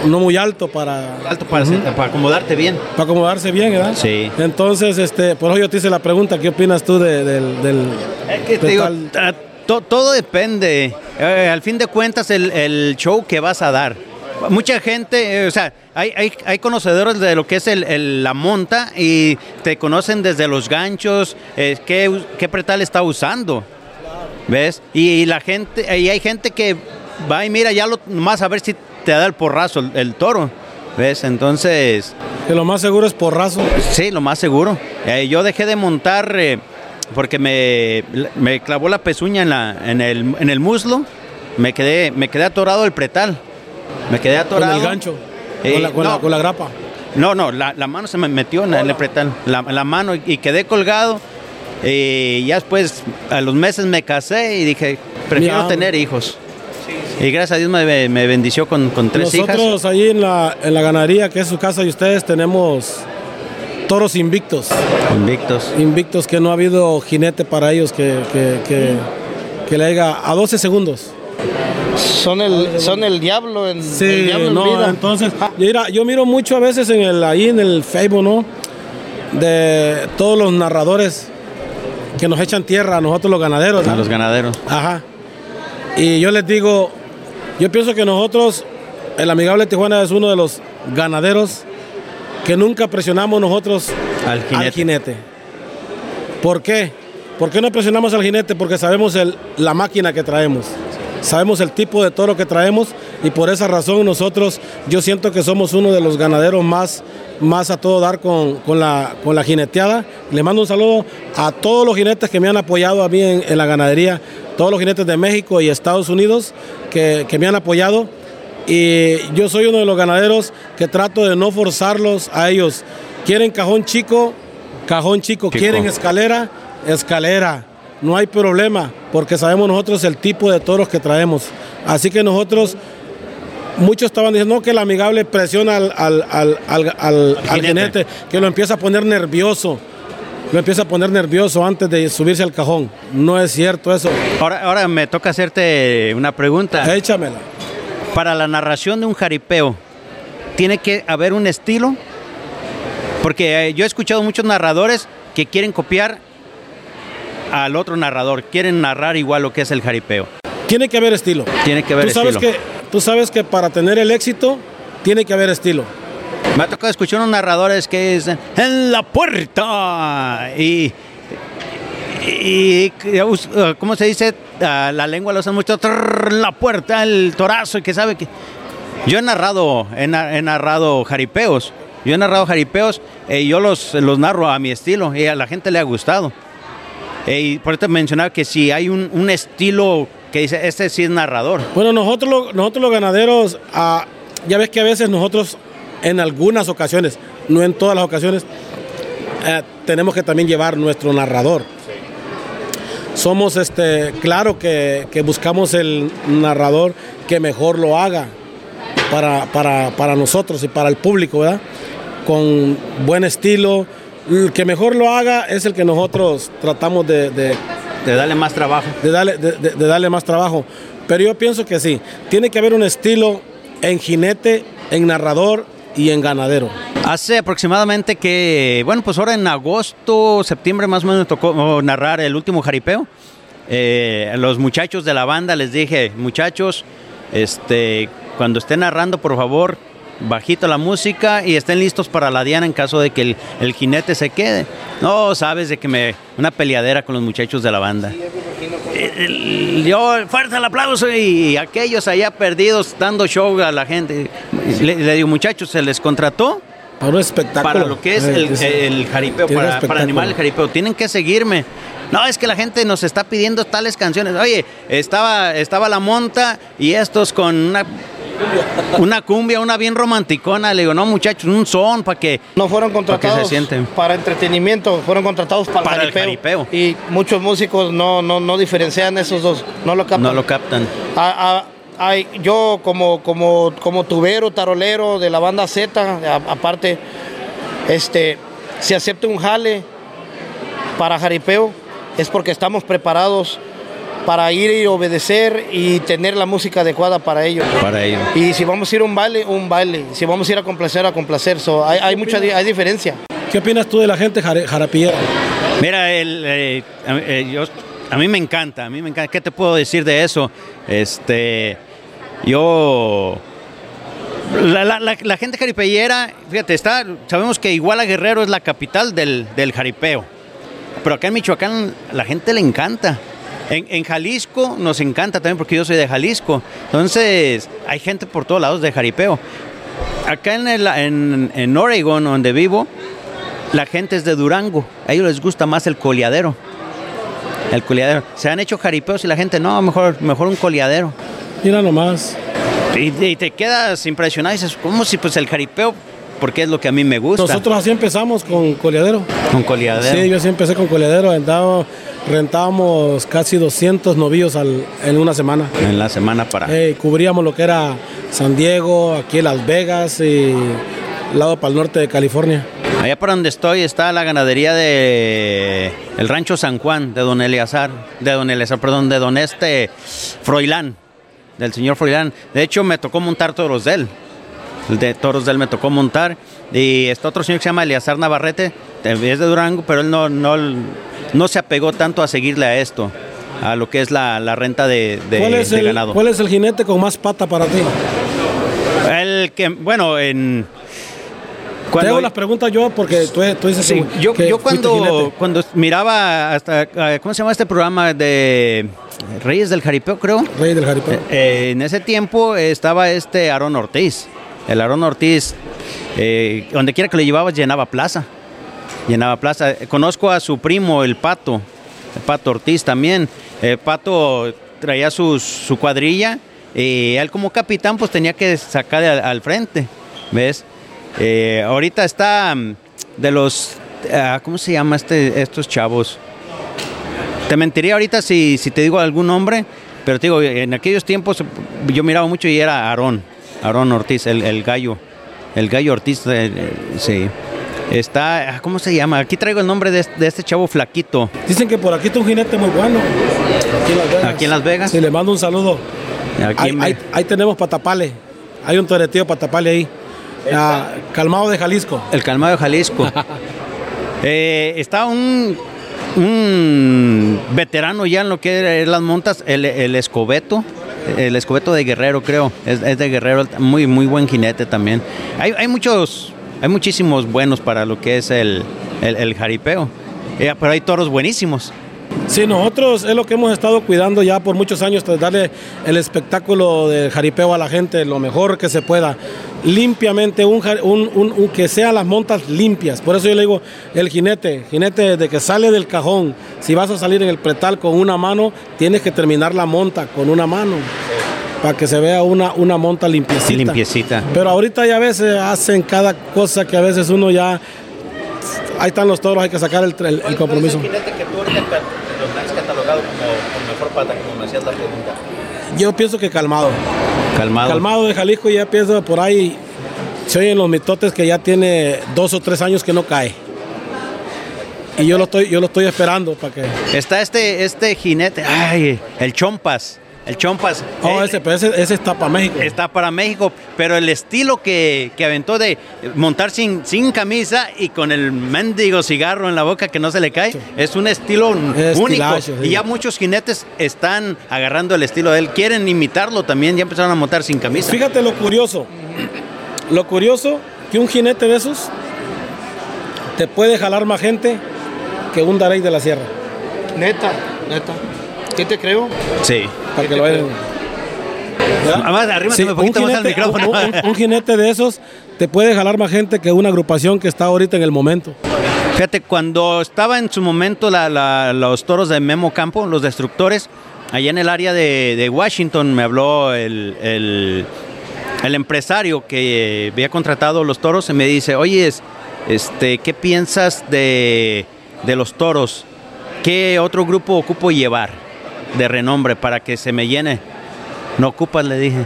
no muy alto para, Alto para, para acomodarte bien. para acomodarse bien, ¿verdad? Sí. Entonces, este, por eso yo te hice la pregunta, ¿qué opinas tú de- del, del Es que te digo, pretal? ta- to- todo depende. Eh, al fin de cuentas, el, el show que vas a dar. Mucha gente, eh, o sea, hay, hay, hay conocedores de lo que es el, el- la monta y te conocen desde los ganchos, eh, qué, pretal está usando. ¿Ves? Y, y la gente, y hay gente que va y mira ya lo, más a ver si te da el porrazo el, el toro. ¿Ves? Entonces, Que lo más seguro es porrazo. sí, lo más seguro. Eh, yo dejé de montar porque me, me clavó la pezuña en, la, en, el, en el muslo. Me quedé, me quedé atorado el pretal. Me quedé Con atorado. el gancho. Eh, con, la, con la- no. con la grapa. No, no, la, la mano se me metió en el pretal, la, mano y, y quedé colgado. Y ya después, a los meses me casé y dije, prefiero Ya. tener hijos. Y gracias a Dios me, me bendició con, con tres Nosotros hijas. ahí en la, en la ganadería, que es su casa y ustedes, tenemos toros invictos. Invictos. Invictos que no ha habido jinete para ellos que, que, que, que le haya a 12 segundos. Son el, son el diablo en, el Sí, diablo en vida. entonces, mira, yo miro mucho a veces en el, ahí en el Facebook, ¿no? De todos los narradores que nos echan tierra a nosotros los ganaderos. A ¿no? los ganaderos. Ajá. Y yo les digo, yo pienso que nosotros, el amigable Tijuana es uno de los ganaderos que nunca presionamos nosotros Al jinete. al jinete. ¿Por qué? ¿Por qué no presionamos al jinete? Porque sabemos el- la máquina que traemos. Sabemos el tipo de toro que traemos y por esa razón nosotros, yo siento que somos uno de los ganaderos más, más a todo dar con, con la, con la jineteada. Le mando un saludo a todos los jinetes que me han apoyado a mí en, en la ganadería, todos los jinetes de México y Estados Unidos que, que me han apoyado. Y yo soy uno de los ganaderos que trato de no forzarlos a ellos. Quieren cajón chico, cajón chico. Chico. Quieren escalera, escalera. No hay problema, porque sabemos nosotros el tipo de toros que traemos. Así que nosotros, muchos estaban diciendo "No, que el amigable presiona al, al, al, al- al- jinete, que lo empieza a poner nervioso. Lo empieza a poner nervioso antes de subirse al cajón. No es cierto eso. Ahora, ahora me toca hacerte una pregunta. Échamela. Para la narración de un jaripeo, ¿tiene que haber un estilo? Porque eh, yo he escuchado muchos narradores que quieren copiar al otro narrador, quieren narrar igual lo que es el jaripeo. Tiene que haber estilo. Tiene que haber tú sabes estilo. que tú sabes que para tener el éxito tiene que haber estilo. Me ha tocado escuchar unos narradores que dicen en la puerta y, y, uh, ¿cómo se dice? Ah, la lengua lo usan mucho trrr, la puerta, el torazo y que sabe que yo he narrado he, he narrado jaripeos. Yo he narrado jaripeos eh, y yo los, los narro a mi estilo y a la gente le ha gustado. Y por eso mencionaba que si hay un, un estilo que dice, este sí es narrador. Bueno, nosotros, nosotros los ganaderos, ah, ya ves que a veces nosotros en algunas ocasiones, no en todas las ocasiones, eh, tenemos que también llevar nuestro narrador. Somos, este, claro que, que buscamos el narrador que mejor lo haga para, para, para nosotros y para el público, ¿verdad? Con buen estilo. El que mejor lo haga es el que nosotros tratamos de- de, De darle más trabajo. de darle, de, darle más trabajo. Pero yo pienso que sí, tiene que haber un estilo en jinete, en narrador y en ganadero. Hace aproximadamente que, bueno, pues ahora en agosto, septiembre más o menos tocó narrar el último jaripeo. Eh, a los muchachos de la banda les dije, muchachos, este, cuando estén narrando, por favor, bajito la música y estén listos para la diana en caso de que el, el jinete se quede. No, sabes de que me una peleadera con los muchachos de la banda. El- yo fuerte el aplauso y aquellos allá perdidos dando show a la gente. Le, le digo, muchachos, se les contrató Para un espectáculo. para lo que es Eh, el, el jaripeo, para, para animar el jaripeo. Tienen que seguirme. No, es que la gente nos está pidiendo tales canciones. Oye, estaba, estaba la monta y estos con una, una cumbia, una bien romanticona. Le digo, no, muchachos, un son para que. No fueron Para que se contratados para entretenimiento, fueron contratados para, Para el el, jaripeo. Y muchos músicos no, no, no diferencian esos dos, no lo captan. No lo captan. A- a- ay, yo como, como, como tubero, tarolero de la banda Z, aparte, este, si acepto un jale para jaripeo, es porque estamos preparados para ir y obedecer y tener la música adecuada para ello. Para ello. Y si vamos a ir a un baile, un baile. Si vamos a ir a complacer, a complacer. So, hay, hay mucha hay diferencia. ¿Qué opinas tú de la gente jarapillera? Mira, el, eh, eh, yo, a mí me encanta, a mí me encanta. ¿Qué te puedo decir de eso? Este, yo, la, la- la- la gente jaripeyera, fíjate, está, sabemos que Iguala Guerrero es la capital del, del jaripeo, pero acá en Michoacán la gente le encanta. En, en Jalisco nos encanta también porque yo soy de Jalisco. Entonces, hay gente por todos lados de jaripeo. Acá en, el, en, en Oregon, donde vivo, la gente es de Durango. A ellos les gusta más el coleadero. El coleadero. Se han hecho jaripeos y la gente, no, mejor, mejor un coleadero. Mira nomás. Y, y te quedas impresionado y dices, ¿cómo si pues el jaripeo? Porque es lo que a mí me gusta. Nosotros así empezamos con coleadero. Con coleadero. Sí, yo así empecé con coleadero. Rentábamos, rentábamos casi 200 novillos al- en una semana. En la semana para... Eh, cubríamos lo que era San Diego, aquí en Las Vegas y lado para el norte de California. Allá por donde estoy está la ganadería de el rancho San Juan de don Eleazar, de don Eleazar, perdón, de don este Froilán, del señor Froilán. De hecho me tocó montar toros de él. El de toros de él me tocó montar. Y está otro señor que se llama Eleazar Navarrete, es de Durango, pero él no, no, no se apegó tanto a seguirle a esto, a lo que es la, la renta de, de- ¿Cuál, es de el, ganado. ¿Cuál es el jinete con más pata para ti? El que, bueno, en... Te hago las preguntas yo porque tú, tú dices Sí, que- yo, que yo cuando, cuando miraba hasta, eh, ¿cómo se llama este programa de Reyes del Jaripeo, creo? Rey del jaripeo. Eh, en ese tiempo estaba este Aarón Ortiz. El Aarón Ortiz, eh, donde quiera que lo llevaba, llenaba plaza. Llenaba plaza. Conozco a su primo, el Pato, el Pato Ortiz también. El Pato traía sus- su cuadrilla y él como capitán pues tenía que sacar al, al frente, ¿ves? Eh, ahorita está mm, de los, ah, ¿cómo se llama este, estos chavos? Te mentiría ahorita si, si te digo algún nombre, pero te digo, en aquellos tiempos yo miraba mucho y era Aarón, Aarón Ortiz, el, el gallo, el gallo Ortiz, eh, eh, sí. Está, ah, ¿cómo se llama? Aquí traigo el nombre de, de este chavo flaquito, Dicen que por aquí está un jinete muy bueno. Aquí en Las Vegas. aquí en Las Vegas. Sí, le mando un saludo. Aquí Ahí, ahí- ahí tenemos patapale. Hay un toretío patapale ahí. Ah, calmado de Jalisco. El Calmado de Jalisco. Eh, está un, un veterano ya en lo que es las montas, el, el Escobeto. El Escobeto de Guerrero, creo. Es, de Guerrero, muy, muy buen jinete también. Hay, hay muchos, hay muchísimos buenos para lo que es el, el, jaripeo. Eh, pero hay toros buenísimos. Sí, nosotros es lo que hemos estado cuidando ya por muchos años, darle el espectáculo del jaripeo a la gente lo mejor que se pueda, limpiamente, un, un- un- un- que sean las montas limpias. Por eso yo le digo, el jinete, jinete de que sale del cajón, si vas a salir en el pretal con una mano, tienes que terminar la monta con una mano, para que se vea una, una monta limpiecita. Limpiecita. Pero ahorita ya a veces hacen cada cosa que a veces uno ya... Ahí están los toros, hay que sacar el, el- el compromiso. jinete que tú ahorita lo has catalogado como, mejor pata, como me hacías la pregunta? Yo pienso que calmado. Calmado. Calmado de Jalisco ya pienso por ahí, se oyen los mitotes que ya tiene dos o tres años que no cae. Y yo lo estoy, yo lo estoy esperando para que. Está este, este jinete, ay, el Chompas. El Chompas. Oh, Eh, ese, pero ese, ese está para México. está para México, pero el estilo que, que aventó de montar sin, sin camisa y con el mendigo cigarro en la boca que no se le cae, es un estilo Es único. sí. Y ya muchos jinetes están agarrando el estilo de él, quieren imitarlo también, ya empezaron a montar sin camisa. Fíjate lo curioso. Lo curioso que un jinete de esos te puede jalar más gente que un Darey de la Sierra. Neta, neta. ¿Qué te creo? Sí. Para que lo vean. Además, arrímate Sí, un poquito más al micrófono. un- un- un jinete de esos te puede jalar más gente que una agrupación que está ahorita en el momento. Fíjate, cuando estaba en su momento la- la- los toros de Memo Campo, los destructores, allá en el área de, de Washington me habló el, el- el empresario que había contratado los toros y me dice, oye, este, ¿qué piensas de, de los toros? ¿Qué otro grupo ocupo llevar de renombre para que se me llene? No ocupas, le dije.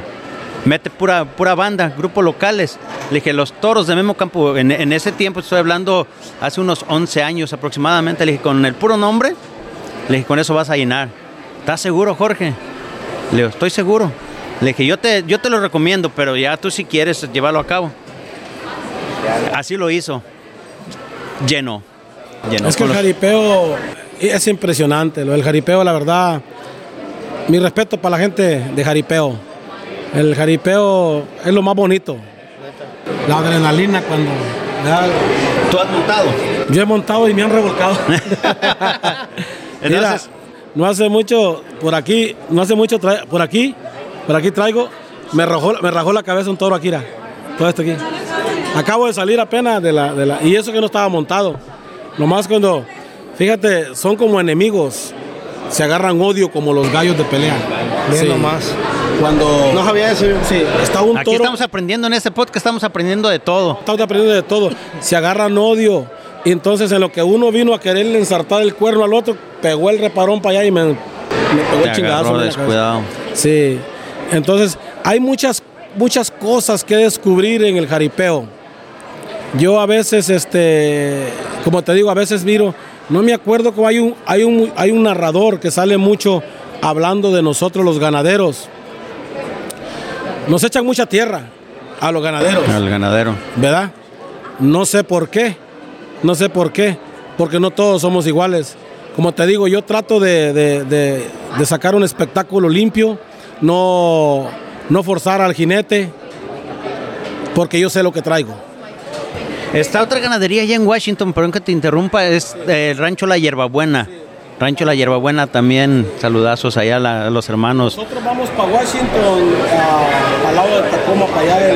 Mete pura, pura banda, grupos locales. Le dije, los toros de Memo Campo, en, en ese tiempo, estoy hablando hace unos 11 años aproximadamente, le dije, con el puro nombre, le dije, con eso vas a llenar. ¿Estás seguro, Jorge? Le digo, estoy seguro. Le dije, yo te, yo te lo recomiendo, pero ya tú si quieres llevarlo a cabo. Así lo hizo. Llenó. Llenó Es que el jaripeo es impresionante. Lo del jaripeo, la verdad, mi respeto para la gente de jaripeo. El jaripeo es lo más bonito. La adrenalina cuando... ¿Tú has montado? yo he montado y me han revolcado. Mira, no hace mucho, por aquí, no hace mucho, por aquí, por aquí traigo, me rajó, me rajó la cabeza un toro aquí, mira. todo esto aquí. Acabo de salir apenas de la, de la... Y eso que no estaba montado. Nomás cuando... Fíjate, son como enemigos. Se agarran odio como los gallos de pelea. Bien Sí. nomás. Cuando... No sabía eso. Sí, está un Aquí toro... estamos aprendiendo en este podcast, estamos aprendiendo de todo. Estamos aprendiendo de todo. Se agarran odio. Y entonces en lo que uno vino a quererle ensartar el cuerno al otro, pegó el reparón para allá y me, me pegó Te el chingadazo. descuidado. Sí. Entonces, hay muchas, muchas cosas que descubrir en el jaripeo. Yo a veces, este, como te digo, a veces miro, no me acuerdo cómo hay un, hay un, hay un narrador que sale mucho hablando de nosotros los ganaderos. Nos echan mucha tierra a los ganaderos. Al ganadero. ¿verdad? No sé por qué, no sé por qué, porque no todos somos iguales. Como te digo, yo trato de, de- de- de sacar un espectáculo limpio, no, no forzar al jinete, porque yo sé lo que traigo. Está otra ganadería allá en Washington, perdón que te interrumpa, es eh, el Rancho La Hierbabuena. Rancho La Hierbabuena también, saludazos allá a, la- a los hermanos. Nosotros vamos para Washington, al lado de Tacoma, para allá,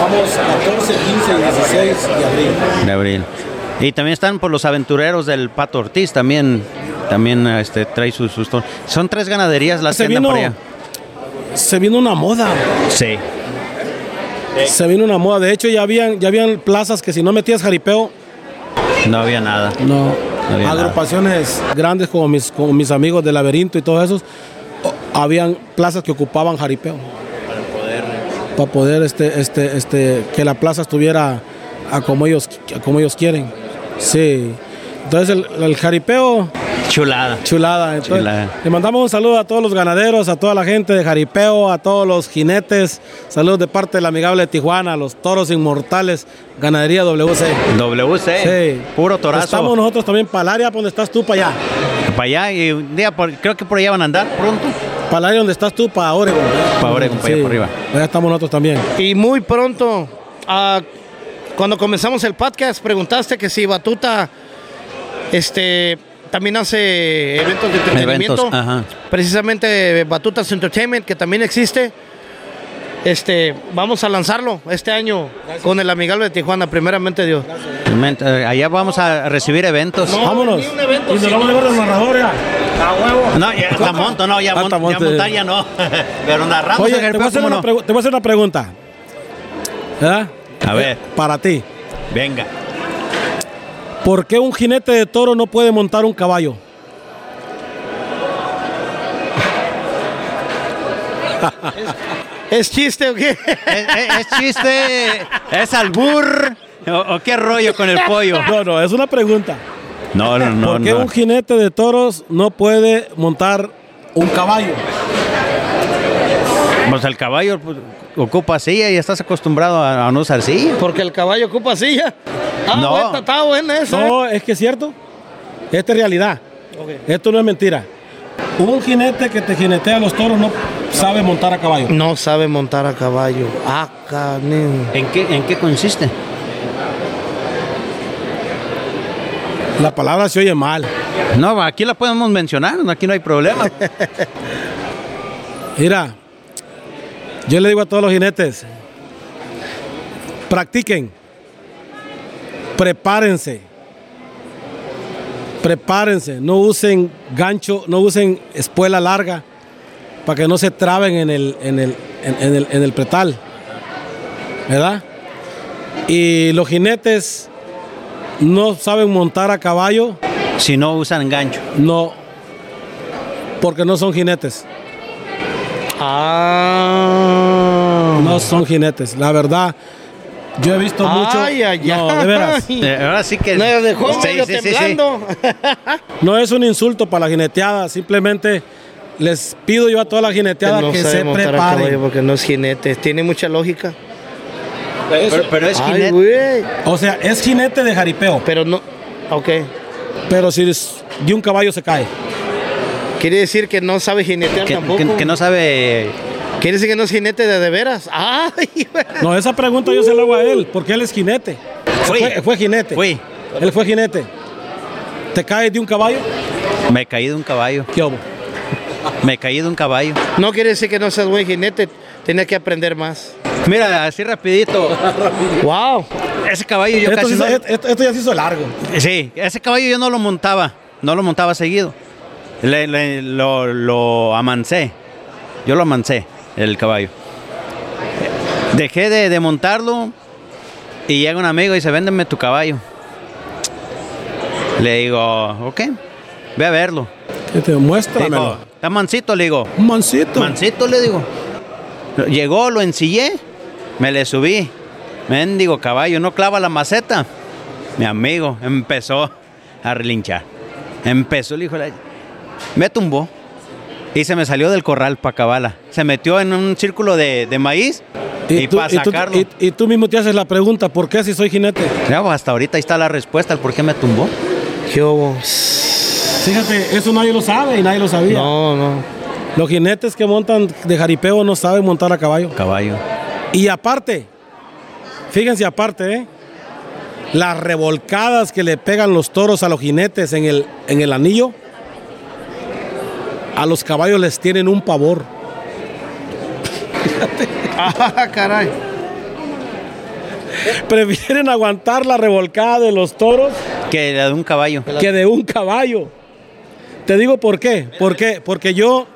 vamos 14, 15 y 16 de abril. de abril. Y también están por los aventureros del Pato Ortiz, también, también este, trae sus, sus ton- Son tres ganaderías las Se que andan por allá. Se vino una moda. Sí. Se vino una moda. De hecho, ya habían, ya habían plazas que si no metías jaripeo, No había nada. No, No había agrupaciones grandes como mis, como mis amigos del laberinto y todos esos, habían plazas que ocupaban jaripeo. Para poder, este, este, este, que la plaza estuviera a como ellos, a como ellos quieren. Sí. Entonces el, el jaripeo, Chulada. chulada. Entonces, Chulada. Le mandamos un saludo a todos los ganaderos, a toda la gente de jaripeo, a todos los jinetes. Saludos de parte del amigable de Tijuana, los toros inmortales, ganadería WC. WC. Sí. Puro torazo. Estamos nosotros también para el área donde estás tú, para allá. Para allá y un día, por- creo que por allá van a andar pronto. Para el área donde estás tú, para Oregon. Pa' Oregon, pa' allá por arriba. Allá estamos nosotros también. Y muy pronto, ah, cuando comenzamos el podcast, preguntaste que si Batuta este, también hace eventos de entretenimiento. Eventos, ajá. Precisamente Batutas Entertainment, que también existe. Este, vamos a lanzarlo este año con el amigable de Tijuana, primeramente Dios. Eh, Allá vamos a recibir eventos. Vámonos. ni un evento y nos vamos a llevar el narrador ya. No, ya hasta monto, no, ya, mon- ya ya no. Pero narramos Oye, el te voy, a hacer ¿cómo una no? pregu- te voy a hacer una pregunta. ¿Verdad? A ver. Para ti. Venga. ¿Por qué un jinete de toro no puede montar un caballo? ¿Es chiste o qué? ¿Es, es- es chiste? ¿Es albur? ¿O, o qué rollo con el pollo? No, no, es una pregunta. No, no, no. ¿Por qué no. un jinete de toros no puede montar un caballo? Pues el caballo pues, ocupa silla y estás acostumbrado a, a no usar silla. Porque el caballo ocupa silla. Ah, No. está buena esa. ¿eh? No, es que es cierto. Esta es realidad. Esto no es mentira. Un jinete que te jinetea a los toros no sabe montar a caballo. No sabe montar a caballo. Ah. ¿En qué, ¿En qué consiste? La palabra se oye mal. No, aquí la podemos mencionar, aquí no hay problema. Mira, yo le digo a todos los jinetes, practiquen, prepárense, prepárense, no usen gancho, no usen espuela larga para que no se traben en el, en el, en- en el, en el pretal, ¿verdad? Y los jinetes no saben montar a caballo, si no usan gancho. no, porque no son jinetes. Ah. No son jinetes, la verdad. Yo he visto mucho. Ay, ay, no, de veras. Eh, ahora sí que. Me dejó Sí, medio sí, sí, sí. temblando. No es un insulto para la jineteada. Simplemente les pido yo a toda la jineteada no que se preparen. porque no es jinete. Tiene mucha lógica. Pero, pero es Ay, jinete. O sea, es jinete de jaripeo. Pero no. Ok. Pero si es- de un caballo se cae. Quiere decir que no sabe jinetear Que, tampoco. que- que no sabe. Quiere decir que no es jinete de de veras. Ay. No, esa pregunta yo se la hago a él, porque él es jinete. Fui. Fue, fue jinete. Fui. Él fue jinete. ¿Te caes de un caballo? Me caí de un caballo. ¿Qué hubo? Me caí de un caballo. No quiere decir que no seas buen jinete. Tienes que aprender más. Mira, así rapidito. ¡Wow! Ese caballo yo Esto, casi no... esto- esto ya se hizo largo. Sí, ese caballo yo no lo montaba, no lo montaba seguido. Le- le- lo, lo amancé, yo lo amancé, el caballo. Dejé de, de montarlo y llega un amigo y dice, véndeme tu caballo. Le digo, ok, ve a verlo. Que te Dijo, muéstramelo. está mansito, le digo. Un mancito. Mansito, le digo. Llegó, lo ensillé, me le subí. Mendigo caballo, no clava la maceta. Mi amigo empezó a relinchar. Empezó de la... Me tumbó y se me salió del corral para cabala. Se metió en un círculo de, de maíz y, tú, para y tú- sacarlo. y- y tú mismo te haces la pregunta, ¿por qué si soy jinete? Ya, pues, hasta ahorita ahí está la respuesta al por qué me tumbó. ¿Qué hubo? Fíjate, eso nadie lo sabe y nadie lo sabía. No, no. Los jinetes que montan de jaripeo no saben montar a caballo. Caballo. Y aparte, fíjense aparte, ¿eh? las revolcadas que le pegan los toros a los jinetes en el, en el anillo, a los caballos les tienen un pavor. Ah, caray. Prefieren aguantar la revolcada de los toros Que la de un caballo. que de un caballo. Te digo por qué. ¿Por qué? Porque yo,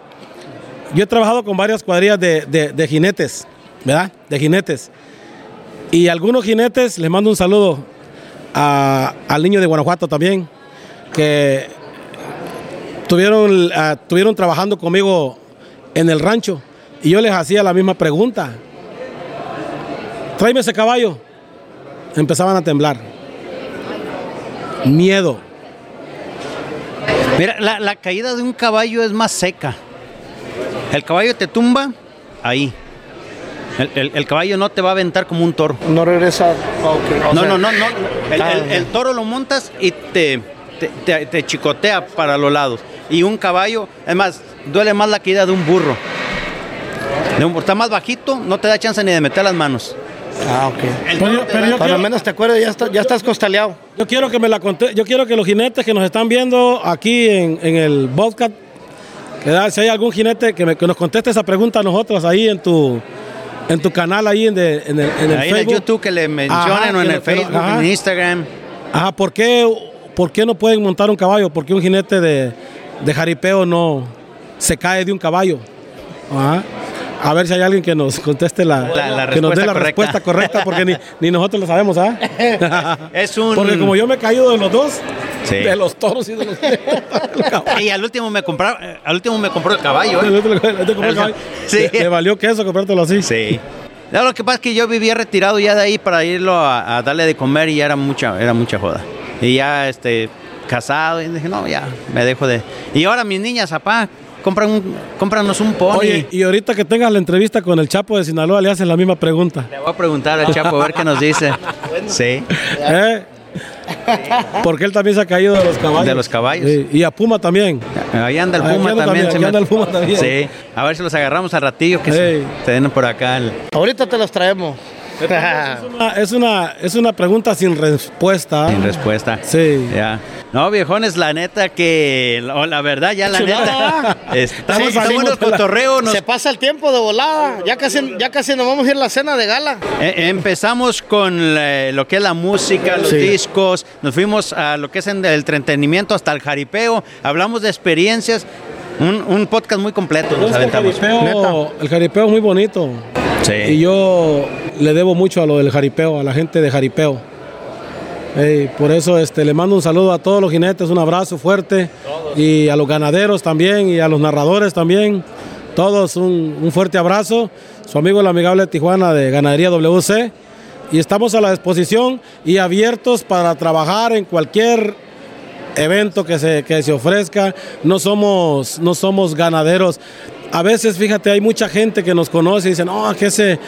yo he trabajado con varias cuadrillas de, de- de jinetes, ¿verdad? De jinetes. Y algunos jinetes, les mando un saludo a- al niño de Guanajuato también, que tuvieron, ah, tuvieron trabajando conmigo en el rancho. Y yo les hacía la misma pregunta. Tráeme ese caballo. Empezaban a temblar. Miedo. Mira, la, la caída de un caballo es más seca. El caballo te tumba ahí. El, el- el caballo no te va a aventar como un toro. No regresa. No, sea, no, no, no. El, Ah, el- el toro lo montas y te, te, te- te chicotea para los lados. Y un caballo, es más, duele más la caída de un burro. De un burro. Está más bajito, no te da chance ni de meter las manos. Ah, ok. El Pero yo- pero yo- Cuando menos te acuerdas, ya, está- ya estás costaleado. Yo quiero que me la yo quiero que los jinetes que nos están viendo aquí en, en el podcast, que da- si hay algún jinete que, me- que nos conteste esa pregunta a nosotros ahí en tu en tu canal ahí en, de- en el, en el Ahí en el. YouTube que le mencionen Ajá, o en el Facebook, ajá. en Instagram. Ajá, ¿por qué, ¿por qué no pueden montar un caballo? ¿Por qué un jinete de, de jaripeo no se cae de un caballo? Ajá. A ver si hay alguien que nos conteste la, La- la que nos dé la correcta. respuesta correcta, porque ni, ni nosotros lo sabemos, ¿ah? Es un- Porque como yo me he caído de los dos, Sí. de los toros y de los. Y al último me compró, eh, al último me compró el caballo. ¿eh? El caballo. Sí. Le, le valió queso comprártelo así. Sí. No, lo que pasa es que yo vivía retirado ya de ahí para irlo a, a darle de comer y ya era mucha, era mucha joda. Y ya este casado y dije, no, ya, me dejo de. Y ahora mis niñas, papá, compran un, cómpranos un pony. Oye, y ahorita que tengas la entrevista con el Chapo de Sinaloa, le hacen la misma pregunta. Le voy a preguntar al Chapo a ver qué nos dice. Sí. ¿Eh? Porque él también se ha caído de los caballos. De los caballos. Sí, Y a Puma también. Ahí anda el Puma anda también. también, se anda el Puma también. Sí. A ver si los agarramos al ratillo que se, Ey. se den por acá. el- Ahorita te los traemos. Es una, es una, es una pregunta sin respuesta. Sin respuesta. Sí. Ya. No, viejones, la neta que. La, la verdad, ya la neta. este, está, Sí, el la- cotorreo. nos- Se pasa el tiempo de volada. Ya casi, ya casi nos vamos a ir a la cena de gala. Eh, empezamos con la- lo que es la música, los Sí. discos, nos fuimos a lo que es en el entretenimiento hasta el jaripeo, hablamos de experiencias, un, un podcast muy completo nos el, jaripeo, el jaripeo es muy bonito. Sí. Y yo le debo mucho a lo del jaripeo, a la gente de jaripeo. Por eso este, le mando un saludo a todos los jinetes, un abrazo fuerte. Y a los ganaderos también, y a los narradores también. Todos un, un fuerte abrazo. Su amigo el amigable Tijuana de Ganadería WC. Y estamos a la disposición y abiertos para trabajar en cualquier evento que se, que se ofrezca. No somos, no somos ganaderos. A veces, fíjate, hay mucha gente que nos conoce y dicen, no, que se, eh,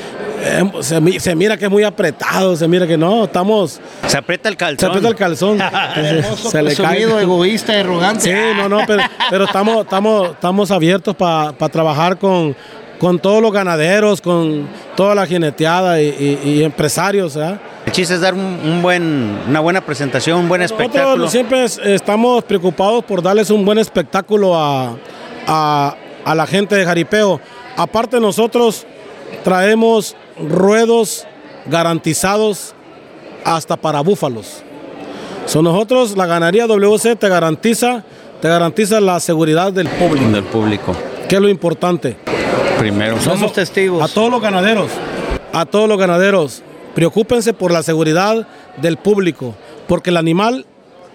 se, se mira que es muy apretado, se mira que no, estamos, Se aprieta el se calzón. aprieta el calzón, Hermoso, se le cae. egoísta, arrogante. Sí, no, no, pero, pero estamos, estamos, estamos abiertos para trabajar con, con todos los ganaderos, con toda la jineteada y, y- y empresarios, ¿verdad? El chiste es dar un, un buen, una buena presentación, un buen espectáculo. Nosotros siempre es- estamos preocupados por darles un buen espectáculo a, a- a la gente de Jaripeo. Aparte nosotros traemos ruedos garantizados hasta para búfalos. So, nosotros, la ganadería WC te garantiza, te garantiza la seguridad del público, Del público. que es lo importante. Primero. Somos Eso- testigos. A todos los ganaderos, a todos los ganaderos, preocúpense por la seguridad del público, porque el animal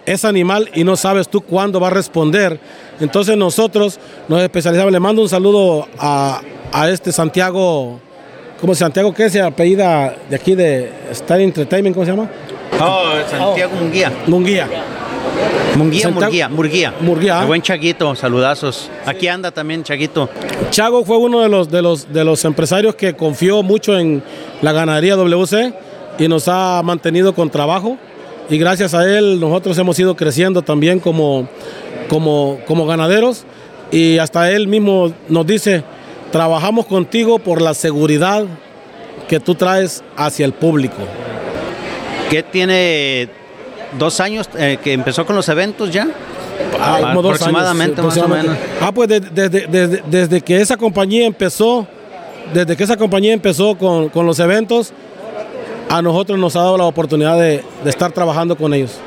es animal y no sabes tú cuándo va a responder. Entonces nosotros nos especializamos. Le mando un saludo a, a este Santiago, ¿cómo se Santiago qué se apellida de aquí de Star Entertainment, ¿cómo se llama? Oh, Santiago Munguía. Munguía. Munguía, Santiago- Murguía, Murguía. Murguía. El buen Chaguito, saludazos. Aquí anda también Chaguito. Chago fue uno de los, de, los, de los empresarios que confió mucho en la ganadería WC y nos ha mantenido con trabajo. Y gracias a él nosotros hemos ido creciendo también como, como, como ganaderos. Y hasta él mismo nos dice, trabajamos contigo por la seguridad que tú traes hacia el público. que tiene dos años eh, que empezó con los eventos ya. Ah, dos aproximadamente, años, sí, más o menos. Ah, pues de- desde, desde- desde que esa compañía empezó, desde que esa compañía empezó con, con los eventos, a nosotros nos ha dado la oportunidad de, de estar trabajando con ellos.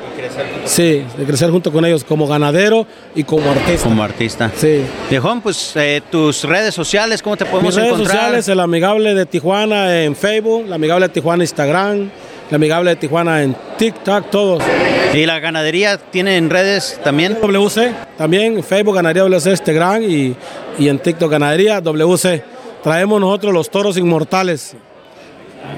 Sí, de crecer junto con ellos como ganadero y como artista. Como artista. Sí. Viejón, pues eh, tus redes sociales, ¿cómo te podemos Mis redes encontrar? sociales, el amigable de Tijuana en Facebook, el amigable de Tijuana en Instagram, el amigable de Tijuana en TikTok, todos. Y la ganadería tiene en redes también. WC, también en Facebook Ganadería WC Instagram y, y en TikTok Ganadería WC. Traemos nosotros los toros inmortales.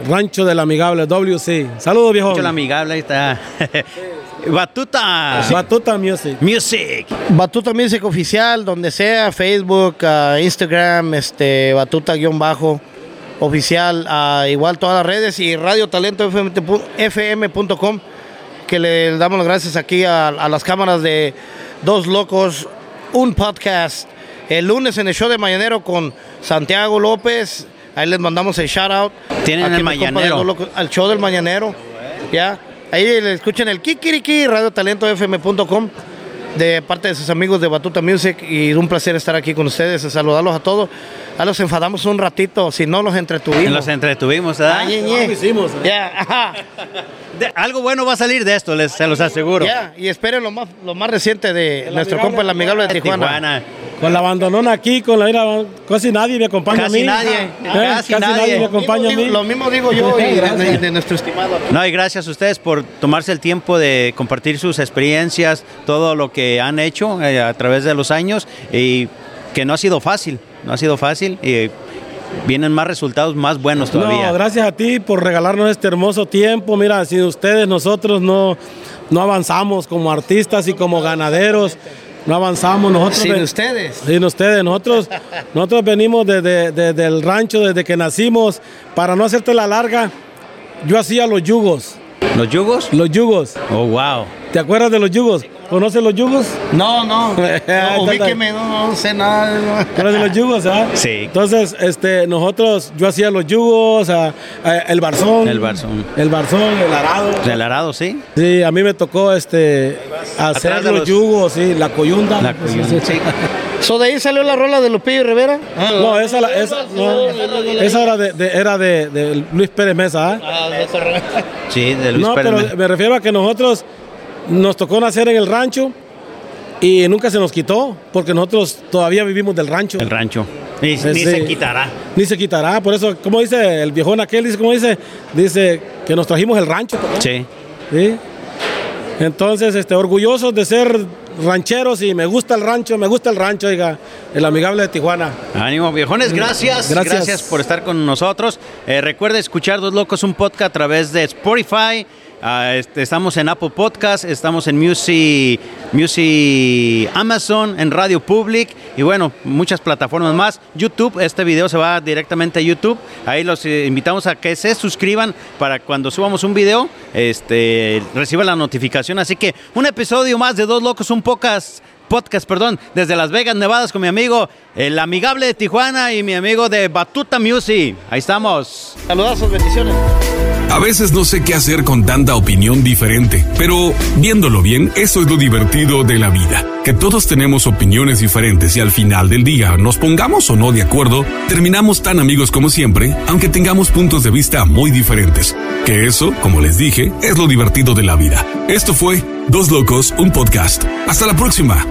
Rancho del amigable WC. Saludos viejo. Mucho la amigable, ahí está. Batuta Batuta Music. Music. Batuta Music Oficial, donde sea, Facebook, ah, Instagram, este, Batuta-bajo oficial, ah, igual todas las redes y Radio Talento FM.com, que le damos las gracias aquí a, a las cámaras de Dos Locos, un podcast. El lunes en el show de Mañanero con Santiago López, ahí les mandamos el shout out. Tienen el Mañanero. Dos Locos, al show del Mañanero, ya. Ahí le escuchen el Kikiriki, Radio Talento FM.com de parte de sus amigos de Batuta Music y un placer estar aquí con ustedes, saludarlos a todos. A los enfadamos un ratito, si no los entretuvimos. Los entretuvimos, ¿verdad? Ah, ñe, ñe. lo hicimos, ¿eh? Ya, ajá. De- algo bueno va a salir de esto, les, se los aseguro. Ya, y esperen lo más, lo más reciente de nuestro compa, el amigable de Tijuana. Tijuana. Con la abandonona aquí, con la ira, casi nadie me acompaña Casi a mí. nadie, ¿Eh? casi Casi, nadie. nadie me Lo mismo acompaña a digo- mí. Lo mismo digo yo y de, de- de nuestro estimado. No, y gracias a ustedes por tomarse el tiempo de compartir sus experiencias, todo lo que han hecho eh, a través de los años y que no ha sido fácil, no ha sido fácil y vienen más resultados más buenos todavía. No, gracias a ti por regalarnos este hermoso tiempo. Mira, sin ustedes nosotros no, no avanzamos como artistas y como ganaderos. No avanzamos nosotros. Sin ven- ustedes. Sin ustedes, nosotros, nosotros venimos desde desde el rancho desde que nacimos. Para no hacerte la larga, yo hacía los yugos. ¿Los yugos? Los yugos. Oh, wow. ¿Te acuerdas de los yugos? ¿Conoces los yugos? No, no. No ubíqueme, no, no sé nada. ¿Conoces los yugos? ah? Sí. Entonces, este, nosotros, yo hacía los yugos, ah, eh, el barzón. El barzón. El barzón, el arado. Del arado, sí. Sí, a mí me tocó este hacer los, los- yugos, sí, la coyunda. La coyunda, sí. So, de ahí salió la rola de Lupillo Rivera. No, esa, la- esa, no, esa era de, de- era de, de Luis Pérez Mesa. ¿ah? Sí, de Luis No, Pérez. pero me refiero a que nosotros nos tocó nacer en el rancho y nunca se nos quitó, porque nosotros todavía vivimos del rancho. El rancho. Ni, ni sí. se quitará. Ni se quitará, por eso, como dice el viejón aquel, dice, como dice, dice que nos trajimos el rancho. Sí. ¿sí? Entonces, este, orgullosos de ser rancheros y me gusta el rancho, me gusta el rancho, oiga, el amigable de Tijuana. Ánimo, viejones, gracias. Gracias. Gracias, por estar con nosotros. Eh, recuerde escuchar Dos Locos, un podcast a través de Spotify. Ah, este, estamos en Apple Podcast, estamos en Music, Music Amazon, en Radio Public y bueno, muchas plataformas más. YouTube, este video se va directamente a YouTube. Ahí los eh, invitamos a que se suscriban para cuando subamos un video, este, reciba la notificación. Así que un episodio más de Dos Locos, un podcast podcast, perdón, desde Las Vegas, Nevada, con mi amigo, el amigable de Tijuana y mi amigo de Batuta Music. Ahí estamos. Saludazos, bendiciones. A veces no sé qué hacer con tanta opinión diferente, pero viéndolo bien, eso es lo divertido de la vida, que todos tenemos opiniones diferentes y al final del día, nos pongamos o no de acuerdo, terminamos tan amigos como siempre, aunque tengamos puntos de vista muy diferentes. Que eso, como les dije, es lo divertido de la vida. Esto fue Dos Locos, un podcast. Hasta la próxima.